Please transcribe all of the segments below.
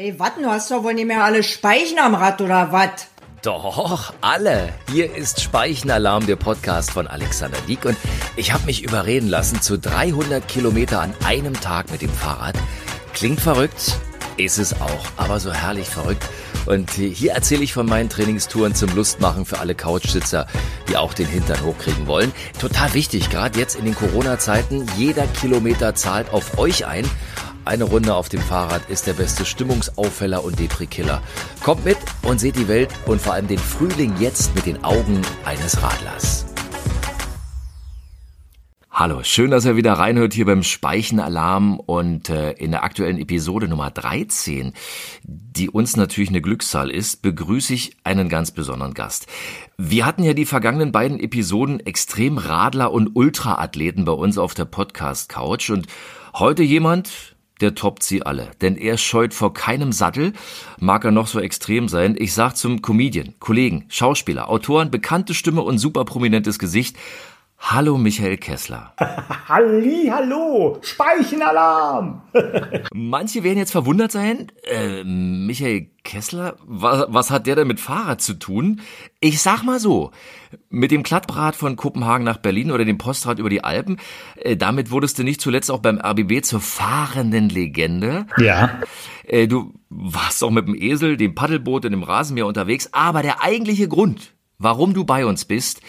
Ey, wat, du hast doch wohl nicht mehr alle Speichen am Rad oder wat? Doch, alle. Hier ist Speichenalarm, der Podcast von Alexander Dieck und ich habe mich überreden lassen zu 300 Kilometer an einem Tag mit dem Fahrrad. Klingt verrückt, ist es auch, aber so herrlich verrückt. Und hier erzähle ich von meinen Trainingstouren zum Lustmachen für alle Couchsitzer, die auch den Hintern hochkriegen wollen. Total wichtig, gerade jetzt in den Corona-Zeiten. Jeder Kilometer zahlt auf euch ein. Eine Runde auf dem Fahrrad ist der beste Stimmungsauffäller und Depri-Killer. Kommt mit und seht die Welt und vor allem den Frühling jetzt mit den Augen eines Radlers. Hallo, schön, dass ihr wieder reinhört hier beim Speichenalarm und äh, in der aktuellen Episode Nummer 13, die uns natürlich eine Glückszahl ist, begrüße ich einen ganz besonderen Gast. Wir hatten ja die vergangenen beiden Episoden Extremradler und Ultraathleten bei uns auf der Podcast Couch und heute jemand, der toppt sie alle. Denn er scheut vor keinem Sattel, mag er noch so extrem sein. Ich sag zum Comedian, Kollegen, Schauspieler, Autoren, bekannte Stimme und super prominentes Gesicht. Hallo Michael Kessler. Halli, hallo, Speichenalarm. Manche werden jetzt verwundert sein. Äh, Michael Kessler, was, was hat der denn mit Fahrrad zu tun? Ich sag mal so, mit dem Klattbrat von Kopenhagen nach Berlin oder dem Postrad über die Alpen, äh, damit wurdest du nicht zuletzt auch beim RBB zur fahrenden Legende. Ja. Äh, du warst auch mit dem Esel, dem Paddelboot und dem Rasenmäher unterwegs, aber der eigentliche Grund, warum du bei uns bist,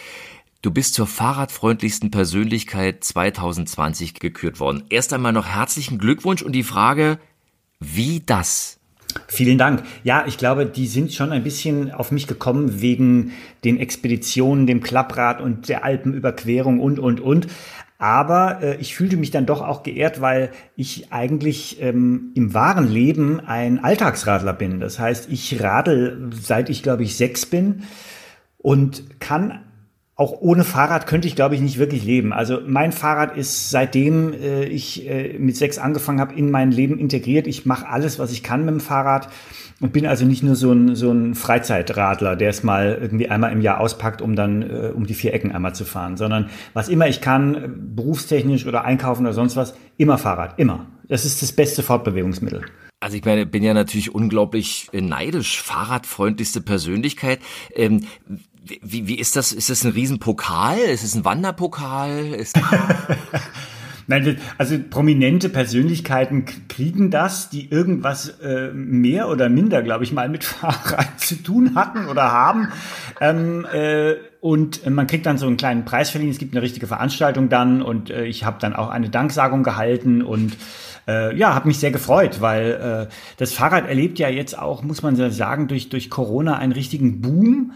Du bist zur fahrradfreundlichsten Persönlichkeit 2020 gekürt worden. Erst einmal noch herzlichen Glückwunsch und die Frage, wie das? Vielen Dank. Ja, ich glaube, die sind schon ein bisschen auf mich gekommen wegen den Expeditionen, dem Klapprad und der Alpenüberquerung und, und, und. Aber äh, ich fühlte mich dann doch auch geehrt, weil ich eigentlich ähm, im wahren Leben ein Alltagsradler bin. Das heißt, ich radel seit ich, glaube ich, sechs bin und kann auch ohne Fahrrad könnte ich, glaube ich, nicht wirklich leben. Also mein Fahrrad ist seitdem äh, ich äh, mit sechs angefangen habe, in mein Leben integriert. Ich mache alles, was ich kann mit dem Fahrrad und bin also nicht nur so ein, so ein Freizeitradler, der es mal irgendwie einmal im Jahr auspackt, um dann äh, um die vier Ecken einmal zu fahren, sondern was immer ich kann, berufstechnisch oder einkaufen oder sonst was, immer Fahrrad, immer. Das ist das beste Fortbewegungsmittel. Also ich meine, bin ja natürlich unglaublich neidisch, fahrradfreundlichste Persönlichkeit. Ähm, wie, wie ist das? Ist das ein Riesenpokal? Ist es ein Wanderpokal? Ist Nein, also prominente Persönlichkeiten kriegen das, die irgendwas äh, mehr oder minder, glaube ich, mal mit Fahrrad zu tun hatten oder haben. Ähm, äh, und man kriegt dann so einen kleinen Preis verliehen. Es gibt eine richtige Veranstaltung dann und äh, ich habe dann auch eine Danksagung gehalten und äh, ja, habe mich sehr gefreut, weil äh, das Fahrrad erlebt ja jetzt auch, muss man sagen, durch, durch Corona einen richtigen Boom.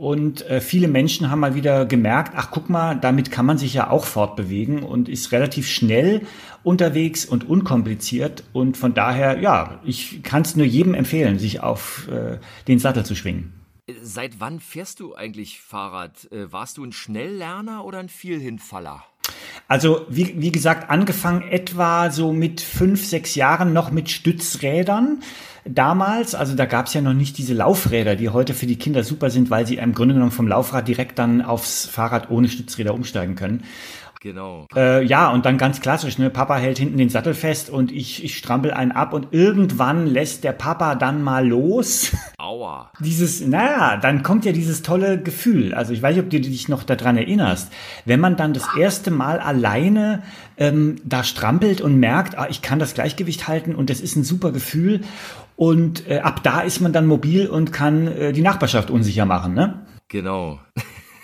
Und äh, viele Menschen haben mal wieder gemerkt, ach guck mal, damit kann man sich ja auch fortbewegen und ist relativ schnell unterwegs und unkompliziert. Und von daher, ja, ich kann es nur jedem empfehlen, sich auf äh, den Sattel zu schwingen. Seit wann fährst du eigentlich Fahrrad? Äh, warst du ein Schnelllerner oder ein Vielhinfaller? Also wie, wie gesagt, angefangen etwa so mit fünf, sechs Jahren noch mit Stützrädern damals, also da gab es ja noch nicht diese Laufräder, die heute für die Kinder super sind, weil sie im Grunde genommen vom Laufrad direkt dann aufs Fahrrad ohne Stützräder umsteigen können. Genau. Äh, ja, und dann ganz klassisch, ne? Papa hält hinten den Sattel fest und ich, ich strampel einen ab und irgendwann lässt der Papa dann mal los. Aua. Dieses, naja, dann kommt ja dieses tolle Gefühl. Also ich weiß nicht, ob du dich noch daran erinnerst. Wenn man dann das erste Mal alleine ähm, da strampelt und merkt, ah, ich kann das Gleichgewicht halten und das ist ein super Gefühl. Und äh, ab da ist man dann mobil und kann äh, die Nachbarschaft unsicher machen, ne? Genau.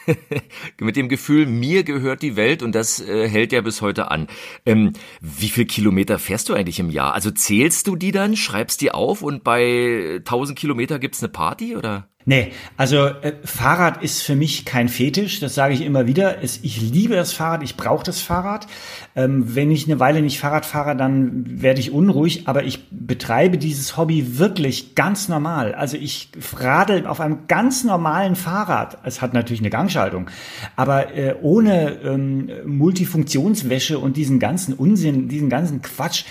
mit dem Gefühl, mir gehört die Welt und das äh, hält ja bis heute an. Ähm, wie viel Kilometer fährst du eigentlich im Jahr? Also zählst du die dann, schreibst die auf und bei 1000 Kilometer gibt's eine Party oder? Nee, also äh, Fahrrad ist für mich kein Fetisch, das sage ich immer wieder. Es, ich liebe das Fahrrad, ich brauche das Fahrrad. Ähm, wenn ich eine Weile nicht Fahrrad fahre, dann werde ich unruhig, aber ich betreibe dieses Hobby wirklich ganz normal. Also ich radel auf einem ganz normalen Fahrrad. Es hat natürlich eine Gangschaltung, aber äh, ohne ähm, Multifunktionswäsche und diesen ganzen Unsinn, diesen ganzen Quatsch.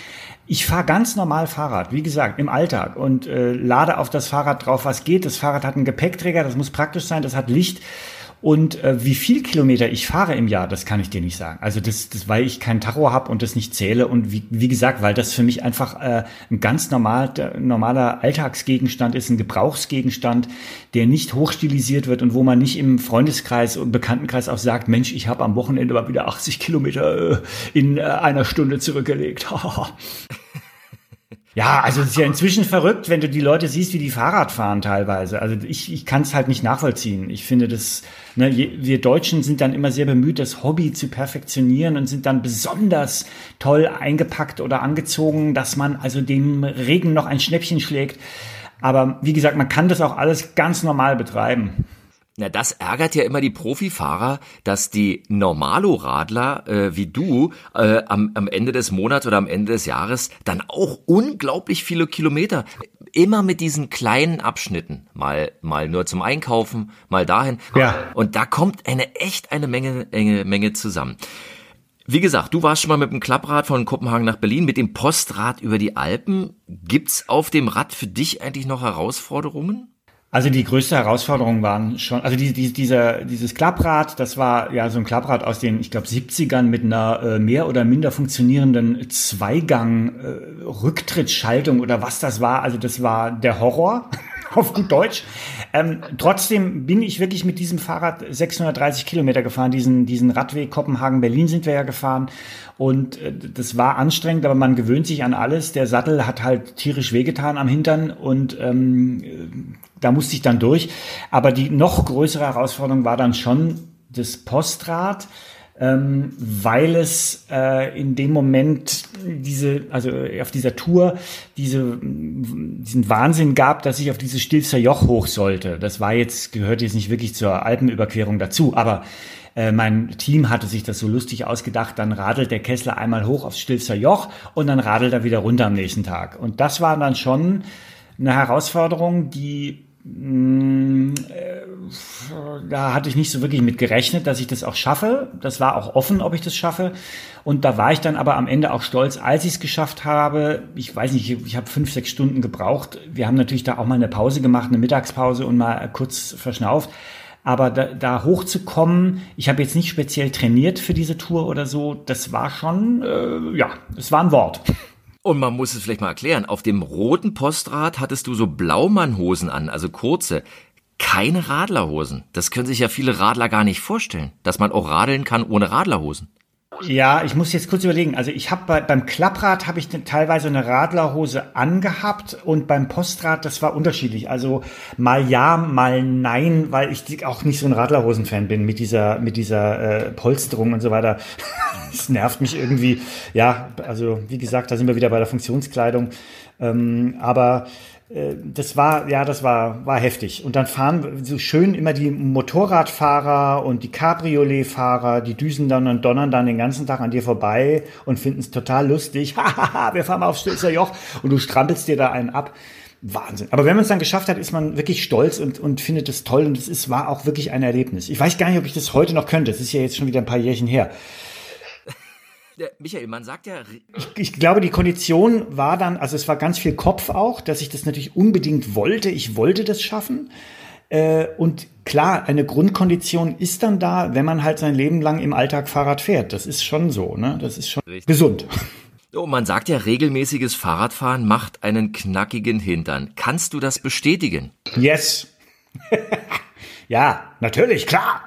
Ich fahre ganz normal Fahrrad, wie gesagt, im Alltag und äh, lade auf das Fahrrad drauf, was geht. Das Fahrrad hat einen Gepäckträger, das muss praktisch sein, das hat Licht Und äh, wie viel Kilometer ich fahre im Jahr, das kann ich dir nicht sagen. Also das, das weil ich kein Tacho habe und das nicht zähle. Und wie, wie gesagt, weil das für mich einfach äh, ein ganz normal, normaler Alltagsgegenstand ist, ein Gebrauchsgegenstand, der nicht hochstilisiert wird und wo man nicht im Freundeskreis und Bekanntenkreis auch sagt, Mensch, ich habe am Wochenende mal wieder 80 Kilometer äh, in äh, einer Stunde zurückgelegt. Ja, also es ist ja inzwischen verrückt, wenn du die Leute siehst, wie die Fahrrad fahren teilweise. Also ich, ich kann es halt nicht nachvollziehen. Ich finde das, ne, wir Deutschen sind dann immer sehr bemüht, das Hobby zu perfektionieren und sind dann besonders toll eingepackt oder angezogen, dass man also dem Regen noch ein Schnäppchen schlägt. Aber wie gesagt, man kann das auch alles ganz normal betreiben. Na, das ärgert ja immer die Profifahrer, dass die Normalo-Radler äh, wie du äh, am, am Ende des Monats oder am Ende des Jahres dann auch unglaublich viele Kilometer immer mit diesen kleinen Abschnitten, mal mal nur zum Einkaufen, mal dahin. Ja. Und da kommt eine echt eine Menge Menge, Menge zusammen. Wie gesagt, du warst schon mal mit dem Klapprad von Kopenhagen nach Berlin, mit dem Postrad über die Alpen. Gibt's auf dem Rad für dich eigentlich noch Herausforderungen? Also die größte Herausforderung waren schon, also die, die, dieser, dieses Klapprad, das war ja so ein Klapprad aus den, ich glaube, 70ern mit einer äh, mehr oder minder funktionierenden Zweigang-Rücktrittsschaltung äh, oder was das war. Also das war der Horror auf gut Deutsch. Ähm, trotzdem bin ich wirklich mit diesem Fahrrad 630 Kilometer gefahren. Diesen, diesen Radweg Kopenhagen-Berlin sind wir ja gefahren. Und äh, das war anstrengend, aber man gewöhnt sich an alles. Der Sattel hat halt tierisch wehgetan am Hintern und ähm, da musste ich dann durch. Aber die noch größere Herausforderung war dann schon das Postrad, ähm, weil es äh, in dem Moment diese, also auf dieser Tour diese, diesen Wahnsinn gab, dass ich auf dieses Stilfser Joch hoch sollte. Das war jetzt, gehört jetzt nicht wirklich zur Alpenüberquerung dazu, aber äh, mein Team hatte sich das so lustig ausgedacht, dann radelt der Kessler einmal hoch aufs Stilfser Joch und dann radelt er wieder runter am nächsten Tag. Und das war dann schon eine Herausforderung, die Mm, äh, da hatte ich nicht so wirklich mit gerechnet, dass ich das auch schaffe. Das war auch offen, ob ich das schaffe. Und da war ich dann aber am Ende auch stolz, als ich es geschafft habe. Ich weiß nicht, ich habe fünf, sechs Stunden gebraucht. Wir haben natürlich da auch mal eine Pause gemacht, eine Mittagspause und mal kurz verschnauft. Aber da, da hochzukommen, ich habe jetzt nicht speziell trainiert für diese Tour oder so. Das war schon, äh, ja, es war ein Wort. Und man muss es vielleicht mal erklären. Auf dem roten Postrad hattest du so Blaumannhosen an, also kurze. Keine Radlerhosen. Das können sich ja viele Radler gar nicht vorstellen, dass man auch radeln kann ohne Radlerhosen. Ja, ich muss jetzt kurz überlegen. Also ich habe bei, beim Klapprad habe ich teilweise eine Radlerhose angehabt und beim Postrad das war unterschiedlich. Also mal ja, mal nein, weil ich auch nicht so ein Radlerhosen-Fan bin mit dieser mit dieser äh, Polsterung und so weiter. das nervt mich irgendwie. Ja, also wie gesagt, da sind wir wieder bei der Funktionskleidung. Ähm, aber das war, ja, das war, war heftig. Und dann fahren so schön immer die Motorradfahrer und die Cabriolet-Fahrer, die düsen dann und donnern dann den ganzen Tag an dir vorbei und finden es total lustig. Hahaha, wir fahren mal aufs Stilzer Joch und du strampelst dir da einen ab. Wahnsinn. Aber wenn man es dann geschafft hat, ist man wirklich stolz und, und findet es toll und es ist, war auch wirklich ein Erlebnis. Ich weiß gar nicht, ob ich das heute noch könnte. Es ist ja jetzt schon wieder ein paar Jährchen her. Michael, man sagt ja. Ich, glaube, die Kondition war dann, also es war ganz viel Kopf auch, dass ich das natürlich unbedingt wollte. Ich wollte das schaffen. Äh, und klar, eine Grundkondition ist dann da, wenn man halt sein Leben lang im Alltag Fahrrad fährt. Das ist schon so, ne? Das ist schon Richtig. gesund. Oh, man sagt ja, regelmäßiges Fahrradfahren macht einen knackigen Hintern. Kannst du das bestätigen? Yes. ja, natürlich, klar.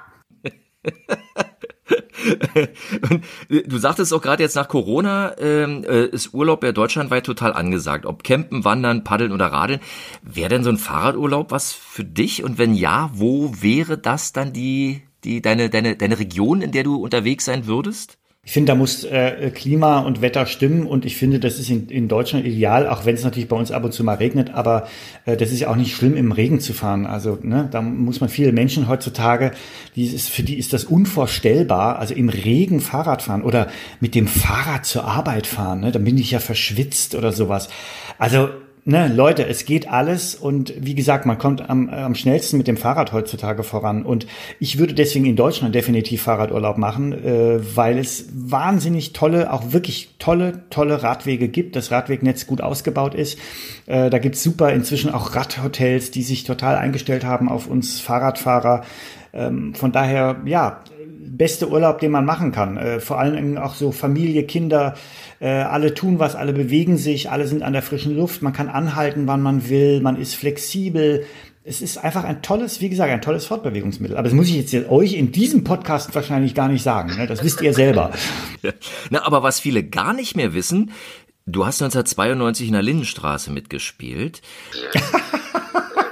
Und du sagtest auch gerade jetzt nach Corona ähm, äh, ist Urlaub ja deutschlandweit total angesagt. Ob Campen, Wandern, Paddeln oder Radeln. Wäre denn so ein Fahrradurlaub was für dich? Und wenn ja, wo wäre das dann die, die deine, deine, deine Region, in der du unterwegs sein würdest? Ich finde, da muss äh, Klima und Wetter stimmen und ich finde, das ist in, in Deutschland ideal, auch wenn es natürlich bei uns ab und zu mal regnet, aber äh, das ist ja auch nicht schlimm, im Regen zu fahren. Also ne, da muss man viele Menschen heutzutage, die ist, für die ist das unvorstellbar, also im Regen Fahrrad fahren oder mit dem Fahrrad zur Arbeit fahren. Ne, dann bin ich ja verschwitzt oder sowas. Also ne, Leute, es geht alles und wie gesagt, man kommt am, am schnellsten mit dem Fahrrad heutzutage voran. Und ich würde deswegen in Deutschland definitiv Fahrradurlaub machen, äh, weil es wahnsinnig tolle, auch wirklich tolle, tolle Radwege gibt, das Radwegnetz gut ausgebaut ist. Äh, da gibt's super inzwischen auch Radhotels, die sich total eingestellt haben auf uns Fahrradfahrer. Ähm, von daher, ja, beste Urlaub, den man machen kann. Äh, vor allem auch so Familie, Kinder, äh, alle tun was, alle bewegen sich, alle sind an der frischen Luft, man kann anhalten, wann man will, man ist flexibel. Es ist einfach ein tolles, wie gesagt, ein tolles Fortbewegungsmittel. Aber das muss ich jetzt euch in diesem Podcast wahrscheinlich gar nicht sagen. Ne? Das wisst ihr selber. Na, aber was viele gar nicht mehr wissen, du hast 1992 in der Lindenstraße mitgespielt.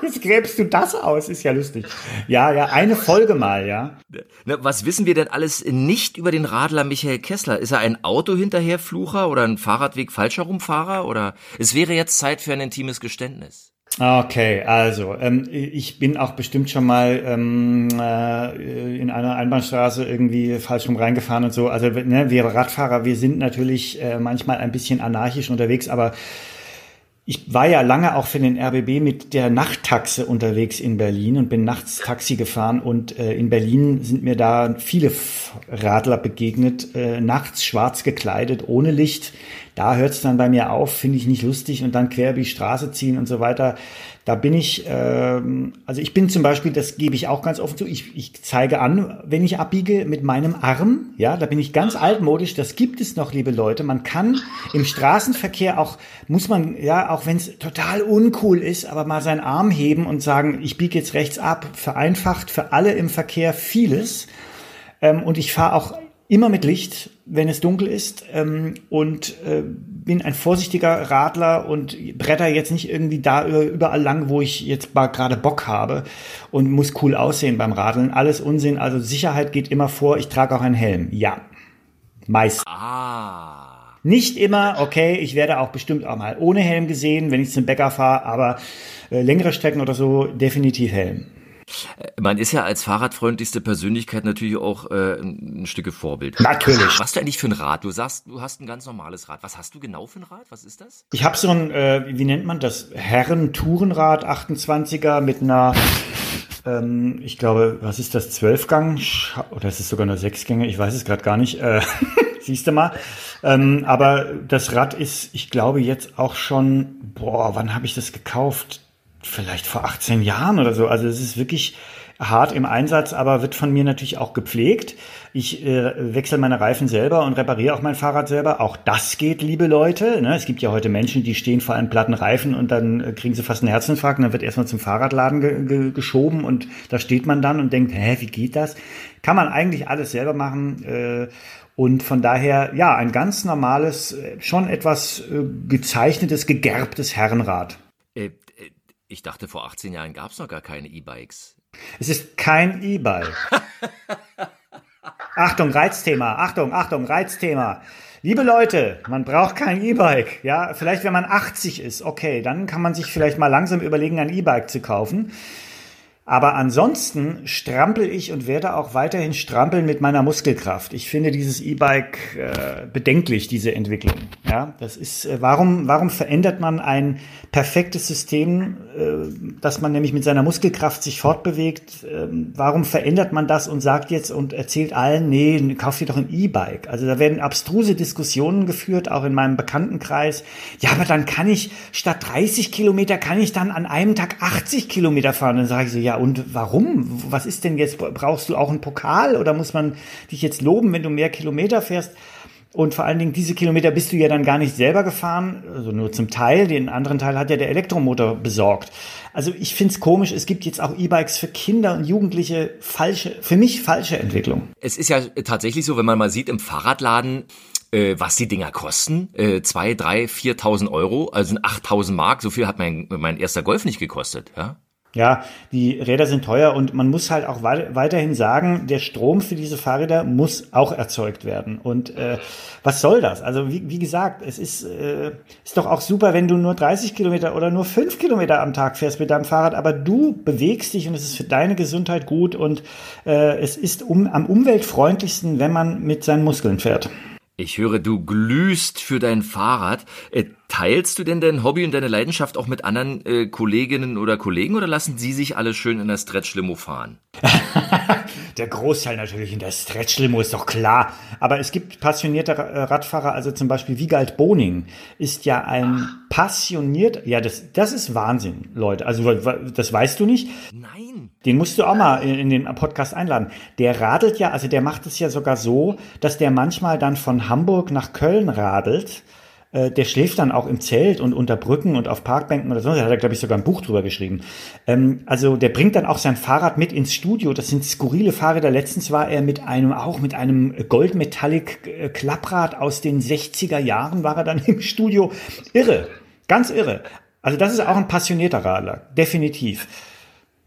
Jetzt gräbst du das aus, ist ja lustig. Ja, ja, eine Folge mal, ja. Na, was wissen wir denn alles nicht über den Radler Michael Kessler? Ist er ein Auto-Hinterherflucher oder ein Fahrradweg-Falscherumfahrer? Oder es wäre jetzt Zeit für ein intimes Geständnis. Okay, also ähm, ich bin auch bestimmt schon mal ähm, äh, in einer Einbahnstraße irgendwie falsch rum reingefahren und so. Also ne, wir Radfahrer, wir sind natürlich äh, manchmal ein bisschen anarchisch unterwegs, aber ich war ja lange auch für den RBB mit der Nachttaxe unterwegs in Berlin und bin nachts Taxi gefahren und äh, in Berlin sind mir da viele Radler begegnet, äh, nachts schwarz gekleidet, ohne Licht. Da hört es dann bei mir auf, finde ich nicht lustig und dann quer über die Straße ziehen und so weiter. Da bin ich, ähm, also ich bin zum Beispiel, das gebe ich auch ganz offen zu, ich, ich zeige an, wenn ich abbiege mit meinem Arm, ja, da bin ich ganz altmodisch, das gibt es noch, liebe Leute. Man kann im Straßenverkehr auch, muss man, ja, auch wenn es total uncool ist, aber mal seinen Arm heben und sagen, ich biege jetzt rechts ab, vereinfacht für alle im Verkehr vieles. Ähm, und ich fahre auch immer mit Licht, wenn es dunkel ist ähm, und äh, bin ein vorsichtiger Radler und bretter jetzt nicht irgendwie da überall lang, wo ich jetzt gerade Bock habe und muss cool aussehen beim Radeln. Alles Unsinn, also Sicherheit geht immer vor. Ich trage auch einen Helm. Ja, meist. Ah. Nicht immer, okay, ich werde auch bestimmt auch mal ohne Helm gesehen, wenn ich zum Bäcker fahre, aber äh, längere Strecken oder so definitiv Helm. Äh, man ist ja als fahrradfreundlichste Persönlichkeit natürlich auch äh, ein Stück Vorbild. Natürlich. Was hast du eigentlich für ein Rad? Du sagst, du hast ein ganz normales Rad. Was hast du genau für ein Rad? Was ist das? Ich habe so ein, äh, wie nennt man das? Herren-Tourenrad 28er mit einer, ähm, ich glaube, was ist das? Zwölfgang? Oder ist es sogar nur Sechsgänge? Ich weiß es gerade gar nicht. Äh, siehst du mal. Ähm, aber das Rad ist, ich glaube, jetzt auch schon, boah, wann habe ich das gekauft? Vielleicht vor 18 Jahren oder so. Also es ist wirklich hart im Einsatz, aber wird von mir natürlich auch gepflegt. Ich äh, wechsle meine Reifen selber und repariere auch mein Fahrrad selber. Auch das geht, liebe Leute. Ne? Es gibt ja heute Menschen, die stehen vor einem platten Reifen und dann äh, kriegen sie fast einen Herzinfarkt und dann wird erstmal zum Fahrradladen ge ge geschoben und da steht man dann und denkt, hä, wie geht das? Kann man eigentlich alles selber machen. Äh, und von daher, ja, ein ganz normales, äh, schon etwas äh, gezeichnetes, gegerbtes Herrenrad. Ich dachte, vor 18 Jahren gab es noch gar keine E-Bikes. Es ist kein E-Bike. Achtung, Reizthema. Achtung, Achtung, Reizthema. Liebe Leute, man braucht kein E-Bike. Ja, vielleicht wenn man 80 ist, okay, dann kann man sich vielleicht mal langsam überlegen, ein E-Bike zu kaufen. Aber ansonsten strampel ich und werde auch weiterhin strampeln mit meiner Muskelkraft. Ich finde dieses E-Bike äh, bedenklich, diese Entwicklung. Ja, das ist, äh, warum, warum verändert man ein perfektes System, dass man nämlich mit seiner Muskelkraft sich fortbewegt? Äh, warum verändert man das und sagt jetzt und erzählt allen, nee, kauf dir doch ein E-Bike? Also da werden abstruse Diskussionen geführt, auch in meinem Bekanntenkreis. Ja, aber dann kann ich statt 30 Kilometer kann ich dann an einem Tag 80 Kilometer fahren. Dann sage ich so, ja, und warum? Was ist denn jetzt? Brauchst du auch einen Pokal oder muss man dich jetzt loben, wenn du mehr Kilometer fährst? Und vor allen Dingen, diese Kilometer bist du ja dann gar nicht selber gefahren, also nur zum Teil. Den anderen Teil hat ja der Elektromotor besorgt. Also ich find's komisch, es gibt jetzt auch E-Bikes für Kinder und Jugendliche. Falsche, für mich falsche Entwicklung. Es ist ja tatsächlich so, wenn man mal sieht im Fahrradladen, äh, was die Dinger kosten. Äh, zwei, drei, viertausend Euro, also 8000 Mark. So viel hat mein, mein erster Golf nicht gekostet. Ja? Ja, die Räder sind teuer und man muss halt auch weiterhin sagen, der Strom für diese Fahrräder muss auch erzeugt werden. Und äh, was soll das? Also wie, wie gesagt, es ist, äh, ist doch auch super, wenn du nur 30 Kilometer oder nur 5 Kilometer am Tag fährst mit deinem Fahrrad, aber du bewegst dich und es ist für deine Gesundheit gut und äh, es ist um, am umweltfreundlichsten, wenn man mit seinen Muskeln fährt. Ich höre, du glühst für dein Fahrrad. Äh, teilst du denn dein Hobby und deine Leidenschaft auch mit anderen äh, Kolleginnen oder Kollegen oder lassen sie sich alle schön in der Stretch-Limo fahren? der Großteil natürlich in der Stretch-Limo ist doch klar. Aber es gibt passionierte äh, Radfahrer, also zum Beispiel Wiegald Boning ist ja ein passioniert, ja, das, das ist Wahnsinn, Leute. Also das weißt du nicht? Nein. Den musst du auch mal in, in den Podcast einladen. Der radelt ja, also der macht es ja sogar so, dass der manchmal dann von Hamburg nach Köln radelt. Äh, der schläft dann auch im Zelt und unter Brücken und auf Parkbänken oder so. Da hat er, glaube ich, sogar ein Buch drüber geschrieben. Ähm, also der bringt dann auch sein Fahrrad mit ins Studio. Das sind skurrile Fahrräder. Letztens war er mit einem, auch mit einem Goldmetallic äh, Klapprad aus den 60er Jahren war er dann im Studio. Irre. Ganz irre. Also das ist auch ein passionierter Radler. Definitiv.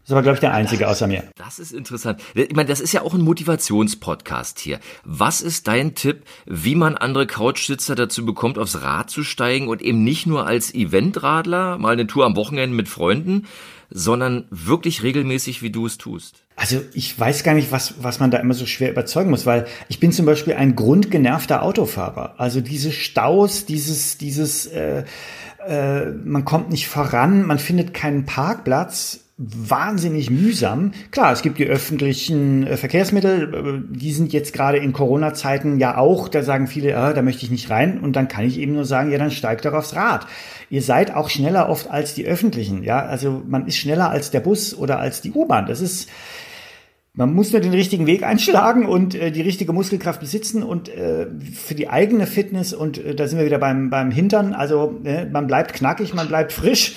Das war, glaube ich, der einzige außer mir. Das ist interessant. Ich meine, das ist ja auch ein Motivationspodcast hier. Was ist dein Tipp, wie man andere Couchsitzer dazu bekommt, aufs Rad zu steigen und eben nicht nur als Eventradler, mal eine Tour am Wochenende mit Freunden, sondern wirklich regelmäßig, wie du es tust? Also ich weiß gar nicht, was, was man da immer so schwer überzeugen muss, weil ich bin zum Beispiel ein grundgenervter Autofahrer. Also diese Staus, dieses, dieses, äh, äh, man kommt nicht voran, man findet keinen Parkplatz wahnsinnig mühsam. Klar, es gibt die öffentlichen äh, Verkehrsmittel, äh, die sind jetzt gerade in Corona-Zeiten ja auch, da sagen viele, ah, da möchte ich nicht rein. Und dann kann ich eben nur sagen, ja, dann steigt doch aufs Rad. Ihr seid auch schneller oft als die öffentlichen, ja. Also man ist schneller als der Bus oder als die U-Bahn. Das ist, man muss nur den richtigen Weg einschlagen und äh, die richtige Muskelkraft besitzen und äh, für die eigene Fitness und äh, da sind wir wieder beim, beim Hintern. Also äh, man bleibt knackig, man bleibt frisch.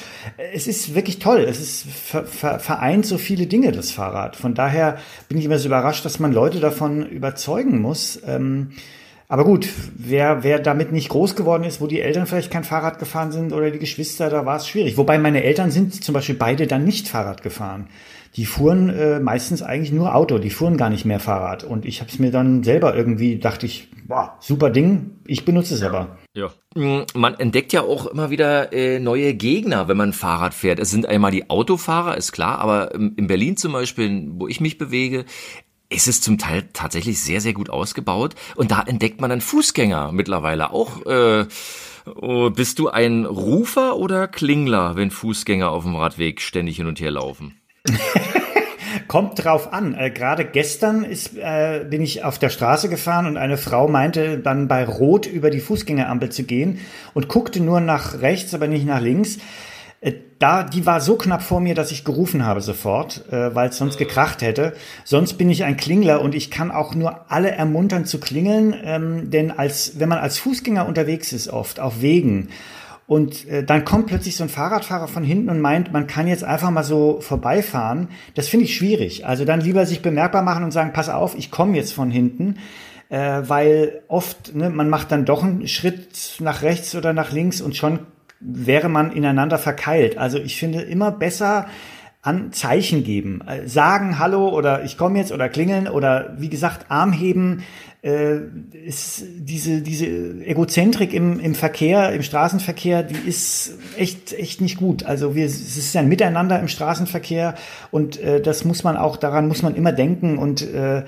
Es ist wirklich toll. Es ist ver, ver, vereint so viele Dinge, das Fahrrad. Von daher bin ich immer so überrascht, dass man Leute davon überzeugen muss. Ähm, aber gut, wer, wer damit nicht groß geworden ist, wo die Eltern vielleicht kein Fahrrad gefahren sind oder die Geschwister, da war es schwierig. Wobei meine Eltern sind zum Beispiel beide dann nicht Fahrrad gefahren die fuhren äh, meistens eigentlich nur Auto, die fuhren gar nicht mehr Fahrrad. Und ich habe es mir dann selber irgendwie, dachte ich, boah, super Ding, ich benutze es aber. Ja. Mm, man entdeckt ja auch immer wieder äh, neue Gegner, wenn man Fahrrad fährt. Es sind einmal die Autofahrer, ist klar, aber in Berlin zum Beispiel, wo ich mich bewege, ist es zum Teil tatsächlich sehr, sehr gut ausgebaut. Und da entdeckt man dann Fußgänger mittlerweile auch. Äh, oh, bist du ein Rufer oder Klingler, wenn Fußgänger auf dem Radweg ständig hin und her laufen? Kommt drauf an. Äh, Gerade gestern ist, äh, bin ich auf der Straße gefahren und eine Frau meinte dann bei Rot über die Fußgängerampel zu gehen und guckte nur nach rechts, aber nicht nach links. Äh, da, die war so knapp vor mir, dass ich gerufen habe sofort, äh, weil es sonst gekracht hätte. Sonst bin ich ein Klingler und ich kann auch nur alle ermuntern zu klingeln, ähm, denn als wenn man als Fußgänger unterwegs ist, oft auf Wegen und äh, dann kommt plötzlich so ein Fahrradfahrer von hinten und meint, man kann jetzt einfach mal so vorbeifahren. Das finde ich schwierig. Also dann lieber sich bemerkbar machen und sagen, pass auf, ich komme jetzt von hinten. Äh, weil oft, ne, man macht dann doch einen Schritt nach rechts oder nach links und schon wäre man ineinander verkeilt. Also ich finde immer besser an Zeichen geben. Äh, sagen Hallo oder ich komme jetzt oder klingeln oder wie gesagt Arm heben äh, ist diese, diese Egozentrik im, im Verkehr, im Straßenverkehr, die ist echt, echt nicht gut. Also wir, es ist ein Miteinander im Straßenverkehr und äh, das muss man auch, daran muss man immer denken und äh,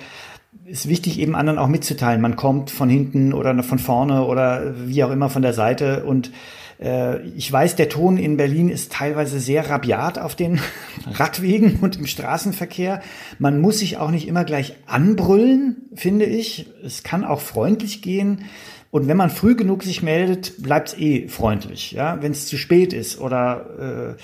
ist wichtig, eben anderen auch mitzuteilen. Man kommt von hinten oder von vorne oder wie auch immer von der Seite und ich weiß, der Ton in Berlin ist teilweise sehr rabiat auf den Radwegen und im Straßenverkehr. Man muss sich auch nicht immer gleich anbrüllen, finde ich. Es kann auch freundlich gehen. Und wenn man früh genug sich meldet, bleibt es eh freundlich. Ja? Wenn es zu spät ist oder äh,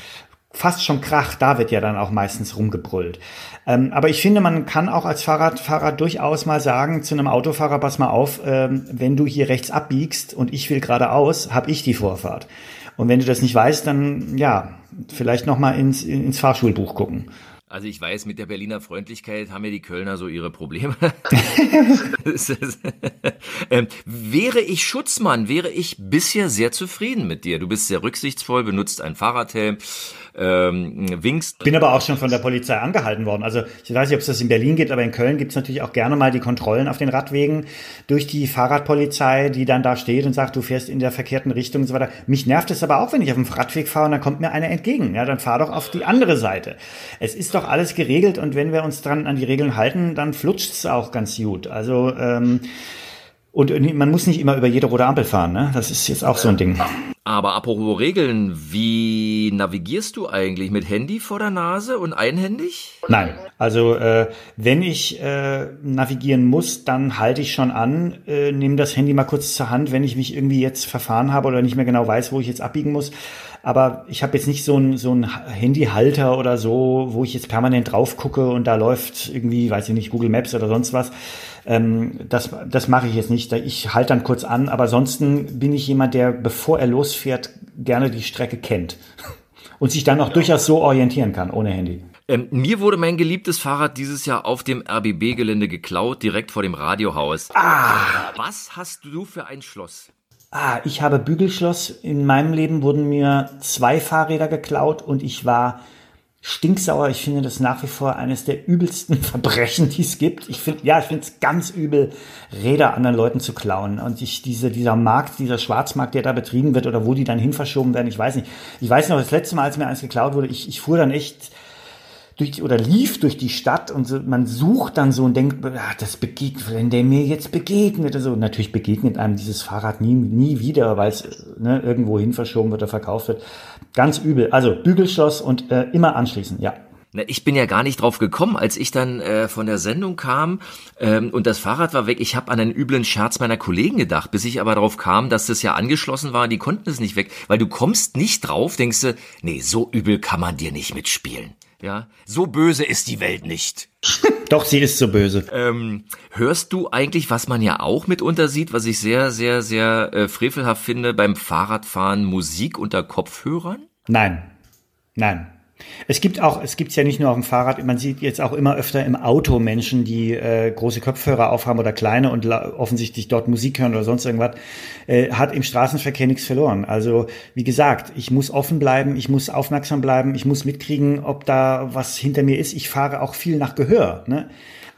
fast schon Krach, da wird ja dann auch meistens rumgebrüllt. Ähm, aber ich finde, man kann auch als Fahrradfahrer durchaus mal sagen zu einem Autofahrer, pass mal auf, ähm, wenn du hier rechts abbiegst und ich will geradeaus, habe ich die Vorfahrt. Und wenn du das nicht weißt, dann ja, vielleicht noch mal ins, ins Fahrschulbuch gucken. Also ich weiß, mit der Berliner Freundlichkeit haben ja die Kölner so ihre Probleme. ähm, wäre ich Schutzmann, wäre ich bisher sehr zufrieden mit dir. Du bist sehr rücksichtsvoll, benutzt einen Fahrradhelm, ähm, winkst. Bin aber auch schon von der Polizei angehalten worden. Also ich weiß nicht, ob es das in Berlin gibt, aber in Köln gibt es natürlich auch gerne mal die Kontrollen auf den Radwegen durch die Fahrradpolizei, die dann da steht und sagt, du fährst in der verkehrten Richtung und so weiter. Mich nervt es aber auch, wenn ich auf dem Radweg fahre und dann kommt mir einer entgegen. Ja, dann fahr doch auf die andere Seite. Es ist doch alles geregelt und wenn wir uns dran an die Regeln halten, dann flutscht es auch ganz gut. Also ähm, Und man muss nicht immer über jede rote Ampel fahren, ne? Das ist jetzt auch so ein Ding. Aber apropos Regeln, wie navigierst du eigentlich? Mit Handy vor der Nase und einhändig? Nein, also äh, wenn ich äh, navigieren muss, dann halte ich schon an, äh, nehme das Handy mal kurz zur Hand, wenn ich mich irgendwie jetzt verfahren habe oder nicht mehr genau weiß, wo ich jetzt abbiegen muss. Aber ich habe jetzt nicht so ein so ein Handyhalter oder so, wo ich jetzt permanent drauf gucke und da läuft irgendwie, weiß ich nicht, Google Maps oder sonst was. Ähm, das das mache ich jetzt nicht. Ich halte dann kurz an, aber ansonsten bin ich jemand, der, bevor er losfährt, gerne die Strecke kennt und sich dann auch durchaus so orientieren kann, ohne Handy. Ähm, mir wurde mein geliebtes Fahrrad dieses Jahr auf dem RBB-Gelände geklaut, direkt vor dem Radiohaus. Ah! Was hast du für ein Schloss? Ah, ich habe Bügelschloss. In meinem Leben wurden mir zwei Fahrräder geklaut und ich war stinksauer. Ich finde das nach wie vor eines der übelsten Verbrechen, die es gibt. Ich finde, ja, ich finde es ganz übel, Räder anderen Leuten zu klauen. Und ich, diese, dieser Markt, dieser Schwarzmarkt, der da betrieben wird oder wo die dann hin verschoben werden, ich weiß nicht. Ich weiß noch, das letzte Mal, als mir eins geklaut wurde, ich, ich fuhr dann echt durch oder lief durch die Stadt und so, man sucht dann so und denkt, ach, das begegnet, wenn der mir jetzt begegnet, also natürlich begegnet einem dieses Fahrrad nie, nie wieder, weil es ne, irgendwo hin verschoben wird oder verkauft wird. Ganz übel. Also Bügelschloss und äh, immer anschließen, ja. Ich bin ja gar nicht drauf gekommen, als ich dann äh, von der Sendung kam ähm, und das Fahrrad war weg. Ich habe an einen üblen Scherz meiner Kollegen gedacht, bis ich aber darauf kam, dass das ja angeschlossen war. Die konnten es nicht weg, weil du kommst nicht drauf, denkst du, nee, so übel kann man dir nicht mitspielen. Ja, so böse ist die Welt nicht. Doch, sie ist so böse. Ähm, hörst du eigentlich, was man ja auch mitunter sieht, was ich sehr, sehr, sehr äh, frevelhaft finde, beim Fahrradfahren Musik unter Kopfhörern? Nein. Nein. Es gibt auch, es gibt's ja nicht nur auf dem Fahrrad, man sieht jetzt auch immer öfter im Auto Menschen, die äh, große Kopfhörer aufhaben oder kleine und offensichtlich dort Musik hören oder sonst irgendwas, äh, hat im Straßenverkehr nichts verloren. Also wie gesagt, ich muss offen bleiben, ich muss aufmerksam bleiben, ich muss mitkriegen, ob da was hinter mir ist. Ich fahre auch viel nach Gehör. Ne?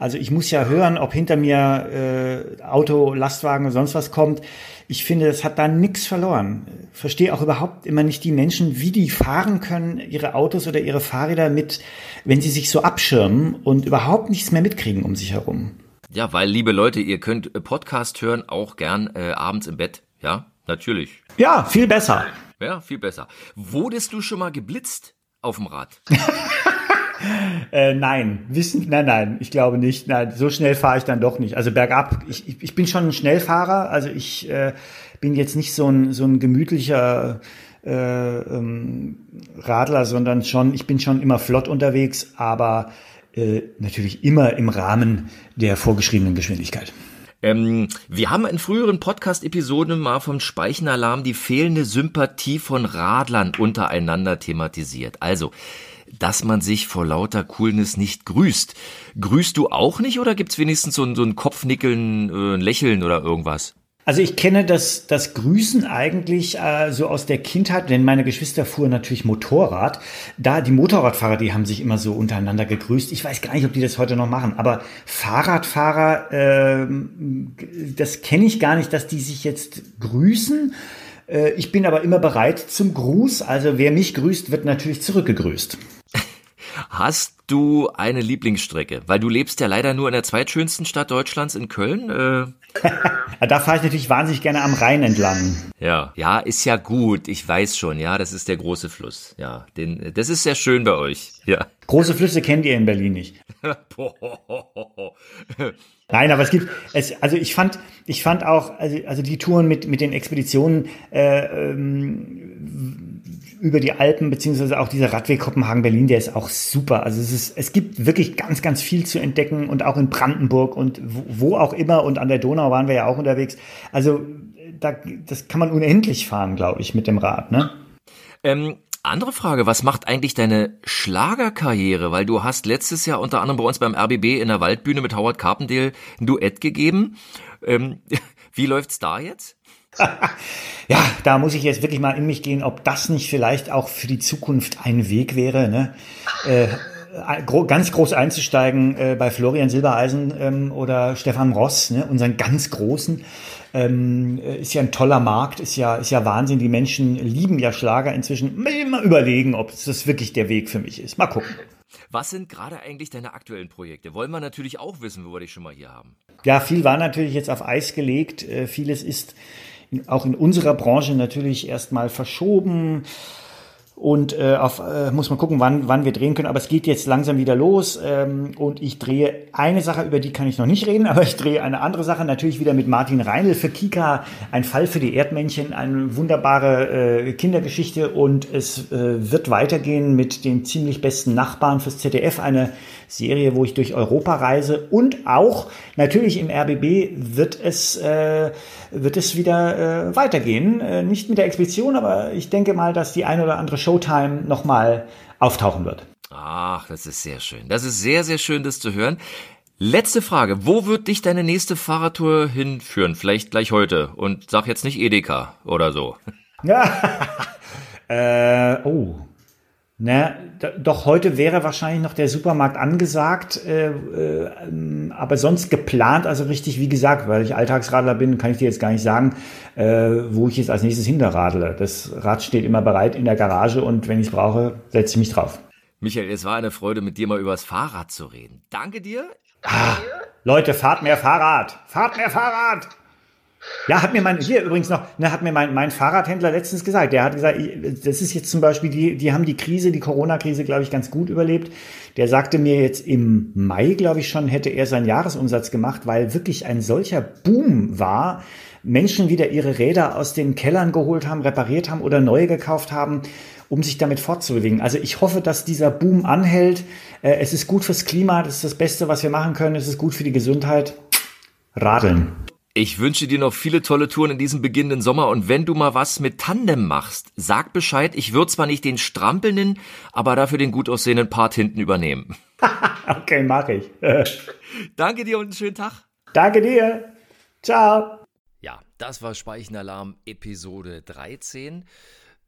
Also ich muss ja hören, ob hinter mir äh, Auto, Lastwagen oder sonst was kommt. Ich finde, es hat da nichts verloren. Verstehe auch überhaupt immer nicht die Menschen, wie die fahren können, ihre Autos oder ihre Fahrräder mit, wenn sie sich so abschirmen und überhaupt nichts mehr mitkriegen um sich herum. Ja, weil, liebe Leute, ihr könnt Podcast hören, auch gern äh, abends im Bett. Ja, natürlich. Ja, viel besser. Ja, viel besser. Wurdest du schon mal geblitzt auf dem Rad? Äh, nein, wissen, nein, nein, ich glaube nicht. Nein, so schnell fahre ich dann doch nicht. Also bergab, ich, ich, bin schon ein Schnellfahrer, also ich äh, bin jetzt nicht so ein, so ein gemütlicher äh, ähm, Radler, sondern schon, ich bin schon immer flott unterwegs, aber äh, natürlich immer im Rahmen der vorgeschriebenen Geschwindigkeit. Ähm, wir haben in früheren Podcast-Episoden mal vom Speichenalarm die fehlende Sympathie von Radlern untereinander thematisiert. Also, dass man sich vor lauter Coolness nicht grüßt. Grüßt du auch nicht oder gibt's wenigstens so ein, so ein Kopfnickeln, äh, ein Lächeln oder irgendwas? Also ich kenne das, das Grüßen eigentlich äh, so aus der Kindheit, denn meine Geschwister fuhren natürlich Motorrad. Da die Motorradfahrer, die haben sich immer so untereinander gegrüßt. Ich weiß gar nicht, ob die das heute noch machen, aber Fahrradfahrer, äh, das kenne ich gar nicht, dass die sich jetzt grüßen. Äh, ich bin aber immer bereit zum Gruß. Also wer mich grüßt, wird natürlich zurückgegrüßt. Hast du eine Lieblingsstrecke? Weil du lebst ja leider nur in der zweitschönsten Stadt Deutschlands in Köln. Äh da fahre ich natürlich wahnsinnig gerne am Rhein entlang. Ja, ja, ist ja gut. Ich weiß schon. Ja, das ist der große Fluss. Ja, den, das ist sehr schön bei euch. Ja. Große Flüsse kennt ihr in Berlin nicht. Nein, aber es gibt, es, also ich fand, ich fand auch, also, also die Touren mit, mit den Expeditionen äh, ähm, über die Alpen, beziehungsweise auch dieser Radweg Kopenhagen-Berlin, der ist auch super. Also es ist, es gibt wirklich ganz, ganz viel zu entdecken und auch in Brandenburg und wo, wo auch immer und an der Donau waren wir ja auch unterwegs. Also da, das kann man unendlich fahren, glaube ich, mit dem Rad, ne? Ähm, andere Frage, was macht eigentlich deine Schlagerkarriere? Weil du hast letztes Jahr unter anderem bei uns beim RBB in der Waldbühne mit Howard Carpendale ein Duett gegeben. Ähm, wie läuft's da jetzt? ja, da muss ich jetzt wirklich mal in mich gehen, ob das nicht vielleicht auch für die Zukunft ein Weg wäre, ne? Äh, ganz groß einzusteigen äh, bei Florian Silbereisen ähm, oder Stefan Ross, ne, unseren ganz großen. Ähm, ist ja ein toller Markt, ist ja, ist ja Wahnsinn. Die Menschen lieben ja Schlager inzwischen. Immer überlegen, ob das wirklich der Weg für mich ist. Mal gucken. Was sind gerade eigentlich deine aktuellen Projekte? Wollen wir natürlich auch wissen, wo wir dich schon mal hier haben. Ja, viel war natürlich jetzt auf Eis gelegt. Äh, vieles ist auch in unserer Branche natürlich erstmal verschoben. Und äh, auf, äh, muss man gucken, wann, wann wir drehen können. Aber es geht jetzt langsam wieder los. Ähm, und ich drehe eine Sache, über die kann ich noch nicht reden, aber ich drehe eine andere Sache. Natürlich wieder mit Martin Reinl für Kika. Ein Fall für die Erdmännchen. Eine wunderbare äh, Kindergeschichte. Und es äh, wird weitergehen mit den ziemlich besten Nachbarn fürs ZDF. Eine Serie, wo ich durch Europa reise. Und auch natürlich im RBB wird es, äh, wird es wieder äh, weitergehen. Äh, nicht mit der Expedition, aber ich denke mal, dass die eine oder andere Showtime nochmal auftauchen wird. Ach, das ist sehr schön. Das ist sehr, sehr schön, das zu hören. Letzte Frage. Wo wird dich deine nächste Fahrradtour hinführen? Vielleicht gleich heute. Und sag jetzt nicht Edeka oder so. Ja. äh, oh. Na, doch heute wäre wahrscheinlich noch der Supermarkt angesagt, äh, äh, aber sonst geplant, also richtig, wie gesagt, weil ich Alltagsradler bin, kann ich dir jetzt gar nicht sagen, äh, wo ich jetzt als nächstes hinterradle. Das Rad steht immer bereit in der Garage und wenn ich es brauche, setze ich mich drauf. Michael, es war eine Freude, mit dir mal über das Fahrrad zu reden. Danke dir. Ah, Leute, fahrt mehr Fahrrad! Fahrt mehr Fahrrad! Ja, hat mir mein, hier übrigens noch, ne, hat mir mein, mein Fahrradhändler letztens gesagt, der hat gesagt, das ist jetzt zum Beispiel, die, die haben die Krise, die Corona-Krise, glaube ich, ganz gut überlebt. Der sagte mir jetzt im Mai, glaube ich schon, hätte er seinen Jahresumsatz gemacht, weil wirklich ein solcher Boom war. Menschen wieder ihre Räder aus den Kellern geholt haben, repariert haben oder neue gekauft haben um sich damit fortzubewegen. Also ich hoffe, dass dieser Boom anhält. Äh, es ist gut fürs Klima, das ist das Beste, was wir machen können. Es ist gut für die Gesundheit. Radeln. Ich wünsche dir noch viele tolle Touren in diesem beginnenden Sommer und wenn du mal was mit Tandem machst, sag Bescheid. Ich würde zwar nicht den strampelnden, aber dafür den gut aussehenden Part hinten übernehmen. okay, mach ich. Danke dir und einen schönen Tag. Danke dir. Ciao. Ja, das war Speichenalarm Episode 13.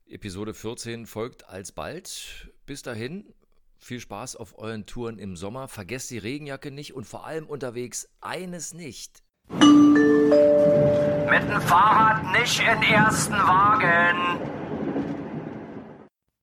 Episode 14 folgt alsbald. Bis dahin, viel Spaß auf euren Touren im Sommer. Vergesst die Regenjacke nicht und vor allem unterwegs eines nicht. Mit dem Fahrrad nicht in ersten Wagen.